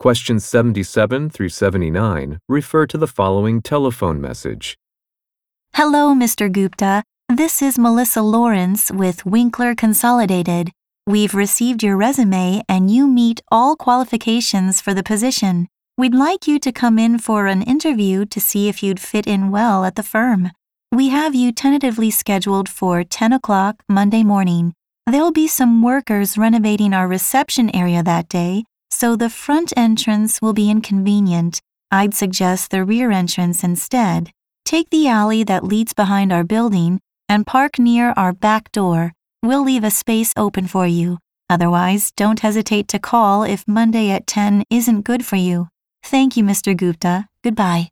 Questions 77 through 79 refer to the following telephone message. Hello, Mr. Gupta. This is Melissa Lawrence with Winkler Consolidated. We've received your resume and you meet all qualifications for the position. We'd like you to come in for an interview to see if you'd fit in well at the firm. We have you tentatively scheduled for 10 o'clock Monday morning. There'll be some workers renovating our reception area that day, so the front entrance will be inconvenient. I'd suggest the rear entrance instead. Take the alley that leads behind our building and park near our back door. We'll leave a space open for you. Otherwise, don't hesitate to call if Monday at 10 isn't good for you. Thank you, Mr. Gupta. Goodbye.